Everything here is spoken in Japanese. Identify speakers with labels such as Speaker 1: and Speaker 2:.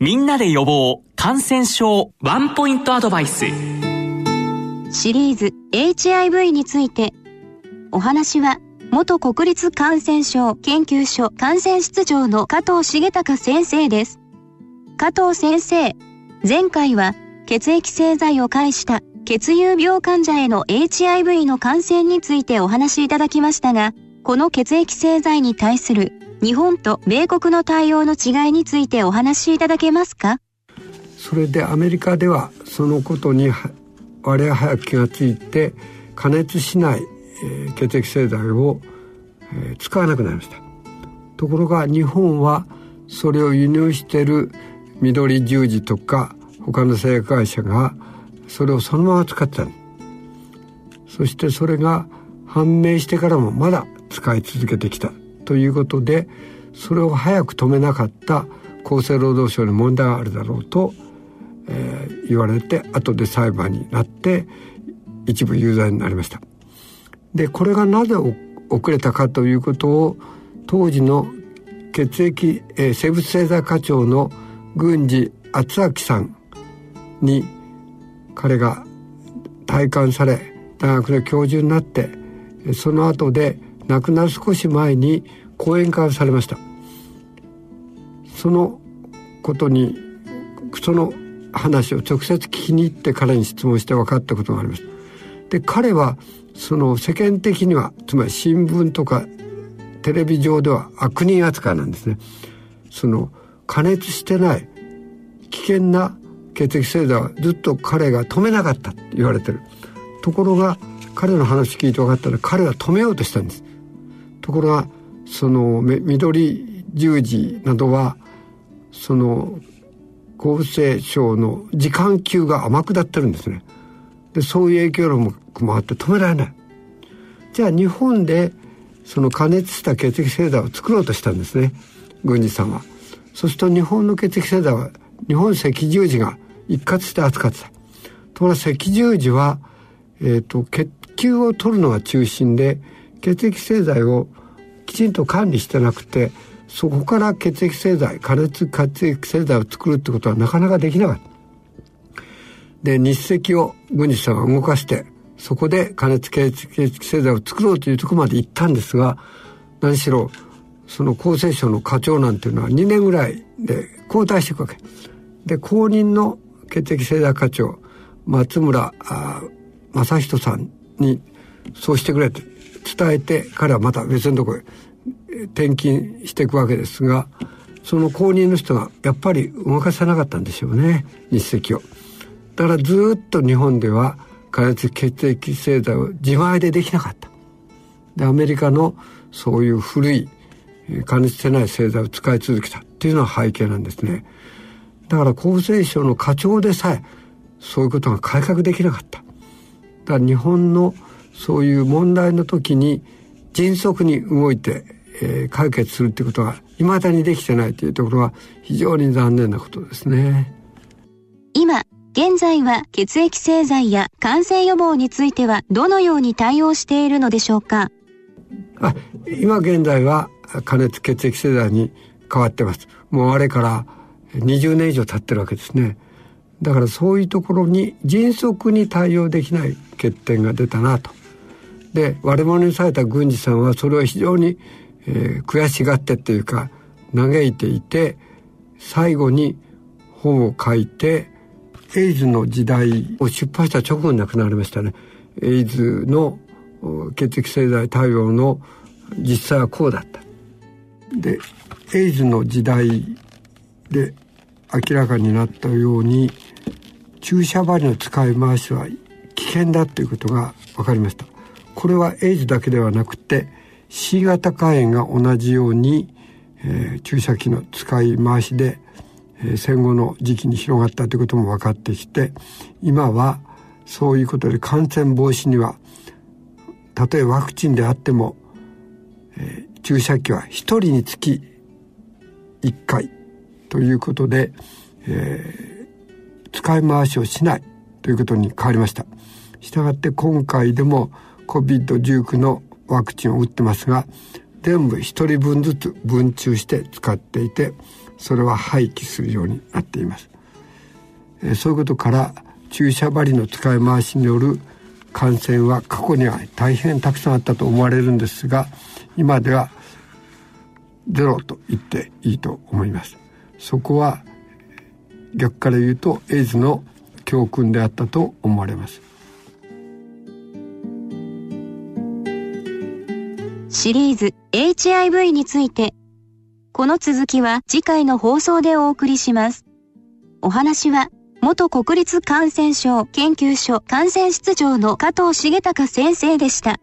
Speaker 1: みんなで予防感染症ワンポイントアドバイス。
Speaker 2: シリーズ HIV についてお話は元国立感染症研究所感染室長の加藤重隆先生です。加藤先生前回は血液製剤を介した血友病患者への HIV の感染についてお話しいただきましたがこの血液製剤に対する日本と米国の対応の違いについてお話しいただけますか？
Speaker 3: それでアメリカではそのことに我早く気がついて加熱しない、えー、血液製剤を、えー、使わなくなりました。ところが日本はそれを輸入している緑十字とか他の製薬会社がそれをそのまま使ってたそしてそれが判明してからもまだ使い続けてきた。ということでそれを早く止めなかった厚生労働省に問題があるだろうと、えー、言われて後で裁判になって一部有罪になりました。でこれがなぜ遅れたかということを当時の血液、えー、生物製剤課長の郡司敦明さんに彼が退官され大学の教授になってその後で亡くなる少し前に講演会をされました。そのことにその話を直接聞きに行って彼に質問して分かったことがあります。で彼はその世間的にはつまり新聞とかテレビ上では悪人扱いなんですね。その加熱してない危険な血液製剤はずっと彼が止めなかったって言われてる。ところが彼の話聞いて分かったら彼は止めようとしたんです。ところがその緑十字などはその厚生省の時間給が甘くなってるんですね。でそういう影響力もあって止められない。じゃあ日本でその加熱した血液製剤を作ろうとしたんですね郡司さんは。そうすると日本の血液製剤は日本赤十字が一括して扱ってた。ところが赤十字は、えーと血球を取るのが中心で血液製剤をきちんと管理してなくてそこから血液製剤加熱血液製剤を作るってことはなかなかできなかった。で日赤を郡司さんは動かしてそこで加熱血液製剤を作ろうというとこまで行ったんですが何しろその厚生省の課長なんていうのは2年ぐらいで交代していくわけ。で後任の血液製剤課長松村正人さんにそうしてくれって伝えて彼はまた別のところへ転勤していくわけですがその後任の人がやっぱり動かせなかったんでしょうね日赤を。だからずっと日本では加熱血液製剤を自前でできなかった。でアメリカのそういう古い加熱してない製剤を使い続けたっていうのは背景なんですね。だから厚生省の課長でさえそういうことが改革できなかった。だから日本のそういう問題の時に迅速に動いて、えー、解決するっていうことが未だにできてないというところは非常に残念なことですね。
Speaker 2: 今、現在は血液製剤や感染予防についてはどのように対応しているのでしょうか？
Speaker 3: あ今現在は加熱血液製剤に変わってます。もうあれから20年以上経ってるわけですね。だからそういうところに迅速に対応できない欠点が出たなとで悪者にされた郡司さんはそれを非常に、えー、悔しがってっていうか嘆いていて最後に本を書いてエイズの時代を出版した直後に亡くなりましたね。エイズの血液製剤対応の実際はこうだった。でエイズの時代で明らかになったように注射針の使い回しは危険だということが分かりました。これはエイズだけではなくて C 型肝炎が同じように、えー、注射器の使い回しで、えー、戦後の時期に広がったということも分かってきて今はそういうことで感染防止にはたとえワクチンであっても、えー、注射器は1人につき1回ということで、えー、使い回しをしないということに変わりました。したがって今回でも COVID-19 のワクチンを打ってますが全部1人分ずつ分注して使っていてそれは廃棄するようになっています、えそういうことから注射針の使い回しによる感染は過去には大変たくさんあったと思われるんですが今ではゼロと言っていいと思います。そこは逆から言うとエイズの教訓であったと思われます。
Speaker 2: シリーズ HIV についてこの続きは次回の放送でお送りしますお話は元国立感染症研究所感染室長の加藤重隆先生でした。